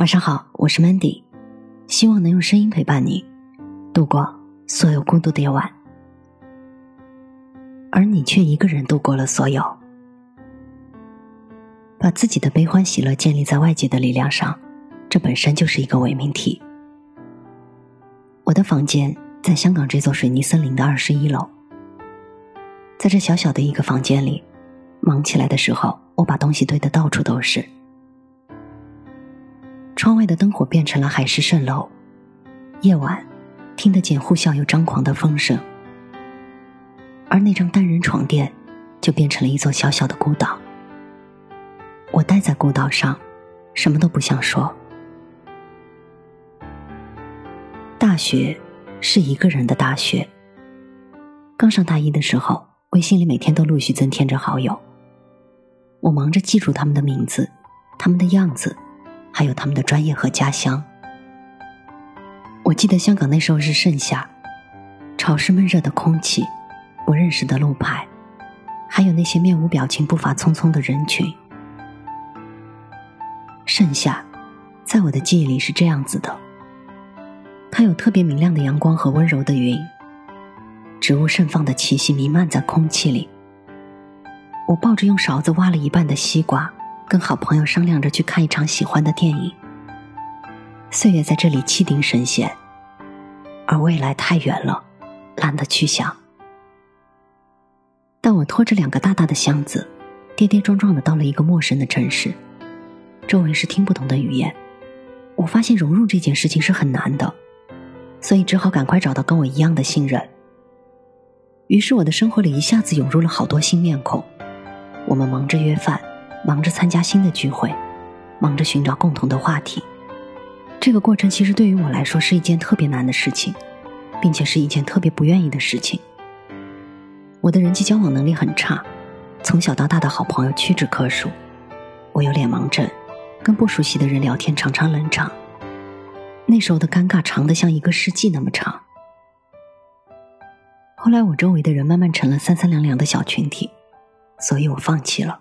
晚上好，我是 Mandy，希望能用声音陪伴你度过所有孤独的夜晚，而你却一个人度过了所有。把自己的悲欢喜乐建立在外界的力量上，这本身就是一个伪命题。我的房间在香港这座水泥森林的二十一楼，在这小小的一个房间里，忙起来的时候，我把东西堆得到处都是。窗外的灯火变成了海市蜃楼，夜晚听得见呼啸又张狂的风声，而那张单人床垫就变成了一座小小的孤岛。我待在孤岛上，什么都不想说。大学是一个人的大学。刚上大一的时候，微信里每天都陆续增添着好友，我忙着记住他们的名字，他们的样子。还有他们的专业和家乡。我记得香港那时候是盛夏，潮湿闷热的空气，不认识的路牌，还有那些面无表情、步伐匆匆的人群。盛夏，在我的记忆里是这样子的：它有特别明亮的阳光和温柔的云，植物盛放的气息弥漫在空气里。我抱着用勺子挖了一半的西瓜。跟好朋友商量着去看一场喜欢的电影。岁月在这里气定神闲，而未来太远了，懒得去想。但我拖着两个大大的箱子，跌跌撞撞的到了一个陌生的城市，周围是听不懂的语言。我发现融入这件事情是很难的，所以只好赶快找到跟我一样的新人。于是我的生活里一下子涌入了好多新面孔，我们忙着约饭。忙着参加新的聚会，忙着寻找共同的话题。这个过程其实对于我来说是一件特别难的事情，并且是一件特别不愿意的事情。我的人际交往能力很差，从小到大的好朋友屈指可数。我有脸盲症，跟不熟悉的人聊天常常冷场。那时候的尴尬长得像一个世纪那么长。后来我周围的人慢慢成了三三两两的小群体，所以我放弃了。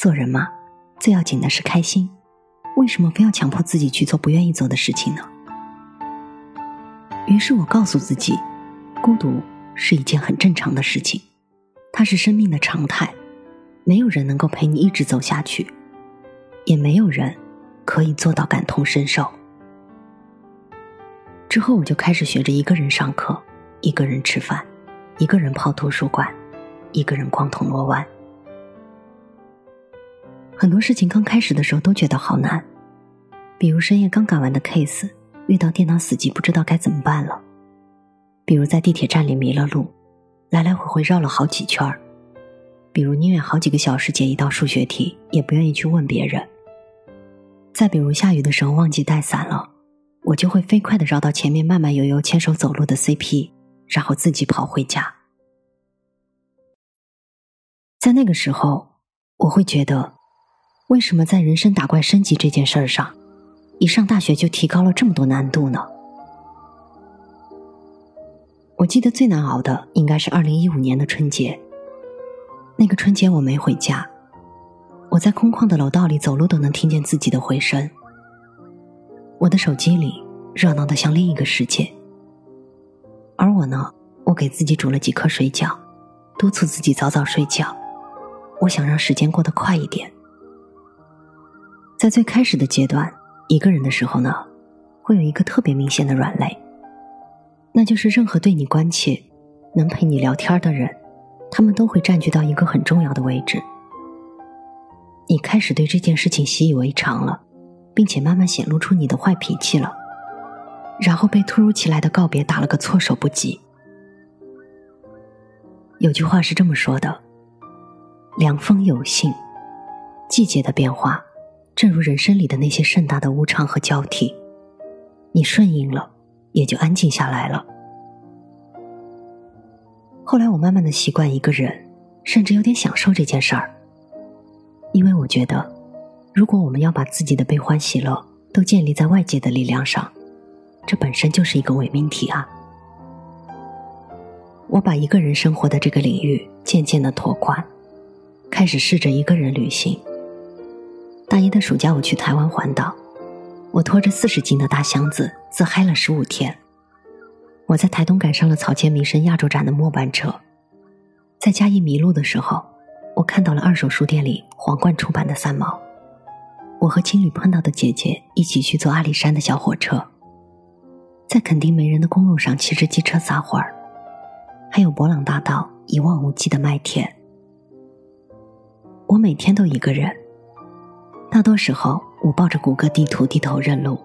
做人嘛，最要紧的是开心。为什么非要强迫自己去做不愿意做的事情呢？于是我告诉自己，孤独是一件很正常的事情，它是生命的常态。没有人能够陪你一直走下去，也没有人可以做到感同身受。之后我就开始学着一个人上课，一个人吃饭，一个人泡图书馆，一个人逛铜锣湾。很多事情刚开始的时候都觉得好难，比如深夜刚赶完的 case，遇到电脑死机不知道该怎么办了；比如在地铁站里迷了路，来来回回绕了好几圈儿；比如宁愿好几个小时解一道数学题，也不愿意去问别人；再比如下雨的时候忘记带伞了，我就会飞快的绕到前面慢慢悠悠牵手走路的 CP，然后自己跑回家。在那个时候，我会觉得。为什么在人生打怪升级这件事儿上，一上大学就提高了这么多难度呢？我记得最难熬的应该是二零一五年的春节。那个春节我没回家，我在空旷的楼道里走路都能听见自己的回声。我的手机里热闹的像另一个世界，而我呢，我给自己煮了几颗水饺，督促自己早早睡觉。我想让时间过得快一点。在最开始的阶段，一个人的时候呢，会有一个特别明显的软肋，那就是任何对你关切、能陪你聊天的人，他们都会占据到一个很重要的位置。你开始对这件事情习以为常了，并且慢慢显露出你的坏脾气了，然后被突如其来的告别打了个措手不及。有句话是这么说的：“凉风有信，季节的变化。”正如人生里的那些盛大的无常和交替，你顺应了，也就安静下来了。后来我慢慢的习惯一个人，甚至有点享受这件事儿，因为我觉得，如果我们要把自己的悲欢喜乐都建立在外界的力量上，这本身就是一个伪命题啊。我把一个人生活的这个领域渐渐的拓宽，开始试着一个人旅行。大一的暑假，我去台湾环岛，我拖着四十斤的大箱子，自嗨了十五天。我在台东赶上了草间弥生亚洲展的末班车，在嘉义迷路的时候，我看到了二手书店里皇冠出版的三毛。我和青旅碰到的姐姐一起去坐阿里山的小火车，在垦丁没人的公路上骑着机车撒欢儿，还有博朗大道一望无际的麦田。我每天都一个人，大多时候我抱着谷歌地图低头认路，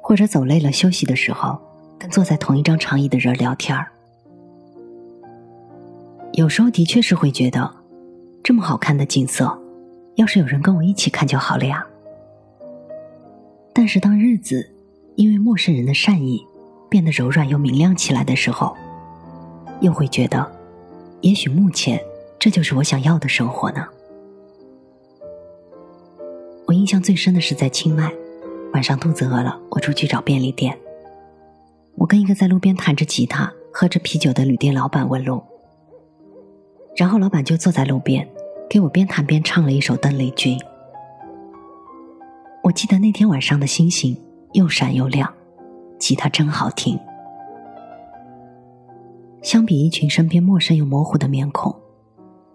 或者走累了休息的时候。跟坐在同一张长椅的人聊天儿，有时候的确是会觉得，这么好看的景色，要是有人跟我一起看就好了呀。但是当日子因为陌生人的善意变得柔软又明亮起来的时候，又会觉得，也许目前这就是我想要的生活呢。印象最深的是在清迈，晚上肚子饿了，我出去找便利店。我跟一个在路边弹着吉他、喝着啤酒的旅店老板问路，然后老板就坐在路边，给我边弹边唱了一首邓丽君。我记得那天晚上的星星又闪又亮，吉他真好听。相比一群身边陌生又模糊的面孔，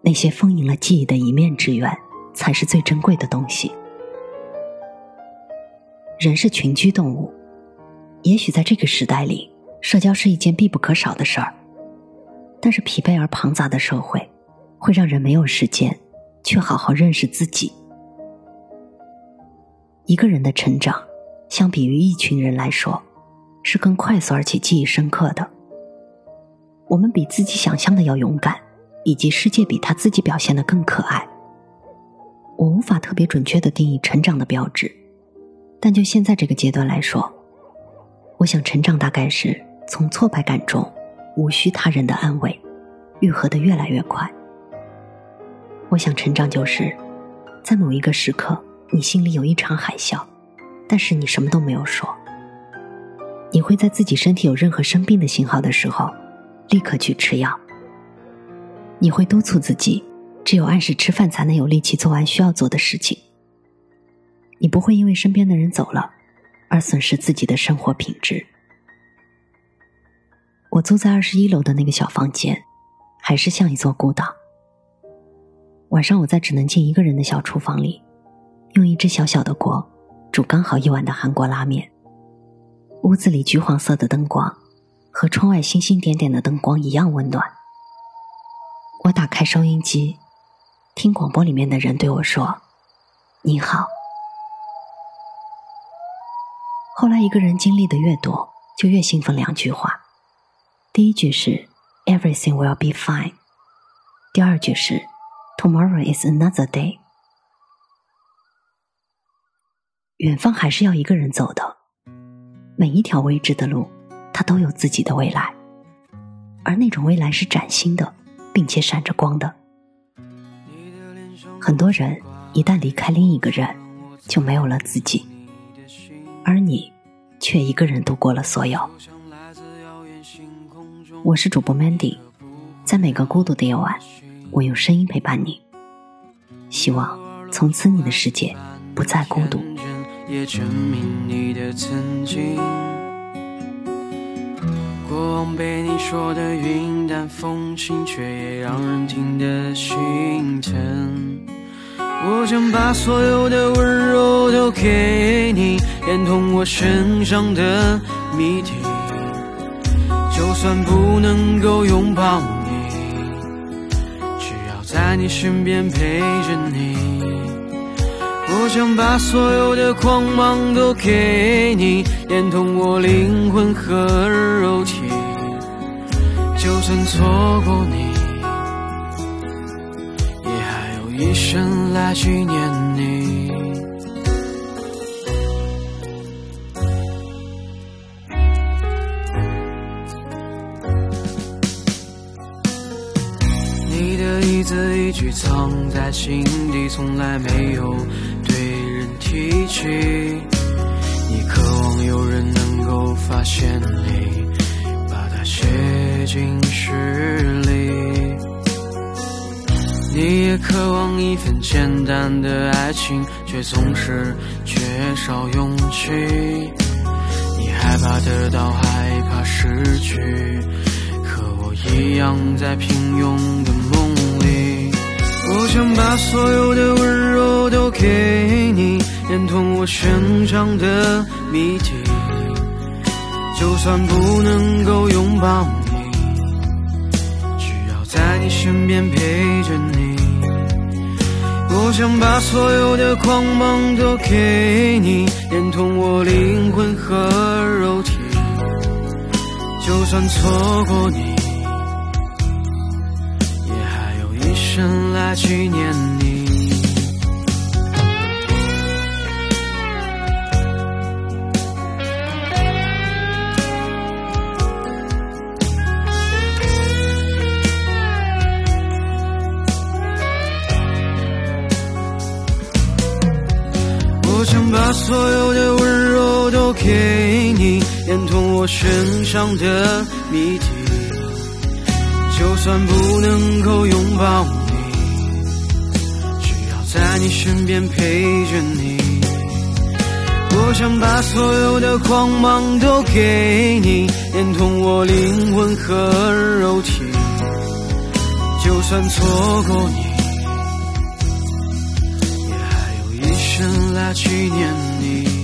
那些丰盈了记忆的一面之缘，才是最珍贵的东西。人是群居动物。也许在这个时代里，社交是一件必不可少的事儿。但是疲惫而庞杂的社会，会让人没有时间去好好认识自己。一个人的成长，相比于一群人来说，是更快速而且记忆深刻的。我们比自己想象的要勇敢，以及世界比他自己表现的更可爱。我无法特别准确的定义成长的标志，但就现在这个阶段来说。我想成长大概是从挫败感中，无需他人的安慰，愈合的越来越快。我想成长就是，在某一个时刻，你心里有一场海啸，但是你什么都没有说。你会在自己身体有任何生病的信号的时候，立刻去吃药。你会督促自己，只有按时吃饭才能有力气做完需要做的事情。你不会因为身边的人走了。而损失自己的生活品质。我租在二十一楼的那个小房间，还是像一座孤岛。晚上我在只能进一个人的小厨房里，用一只小小的锅煮刚好一碗的韩国拉面。屋子里橘黄色的灯光，和窗外星星点点的灯光一样温暖。我打开收音机，听广播里面的人对我说：“你好。”后来，一个人经历的越多，就越兴奋。两句话，第一句是 “Everything will be fine”，第二句是 “Tomorrow is another day”。远方还是要一个人走的，每一条未知的路，它都有自己的未来，而那种未来是崭新的，并且闪着光的。很多人一旦离开另一个人，就没有了自己。而你，却一个人度过了所有。我是主播 Mandy，在每个孤独的夜晚，我用声音陪伴你。希望从此你的世界不再孤独。过往被你说的云淡风轻，却也让人听得心疼。我想把所有的温柔都给你，连同我身上的谜题。就算不能够拥抱你，只要在你身边陪着你。我想把所有的光芒都给你，连同我灵魂和肉体。就算错过你。也还有一生来纪念你。你的一字一句藏在心底，从来没有对人提起。你渴望有人能够发现你，把它写进诗里。你也渴望一份简单的爱情，却总是缺少勇气。你害怕得到，害怕失去，和我一样在平庸的梦里。我想把所有的温柔都给你，连同我成长的谜题。就算不能够拥抱你，只要在你身边陪着你。我想把所有的光芒都给你，连同我灵魂和肉体。就算错过你，也还有一生来纪念你。把所有的温柔都给你，连同我身上的谜题。就算不能够拥抱你，只要在你身边陪着你。我想把所有的光芒都给你，连同我灵魂和肉体。就算错过你。原来纪念你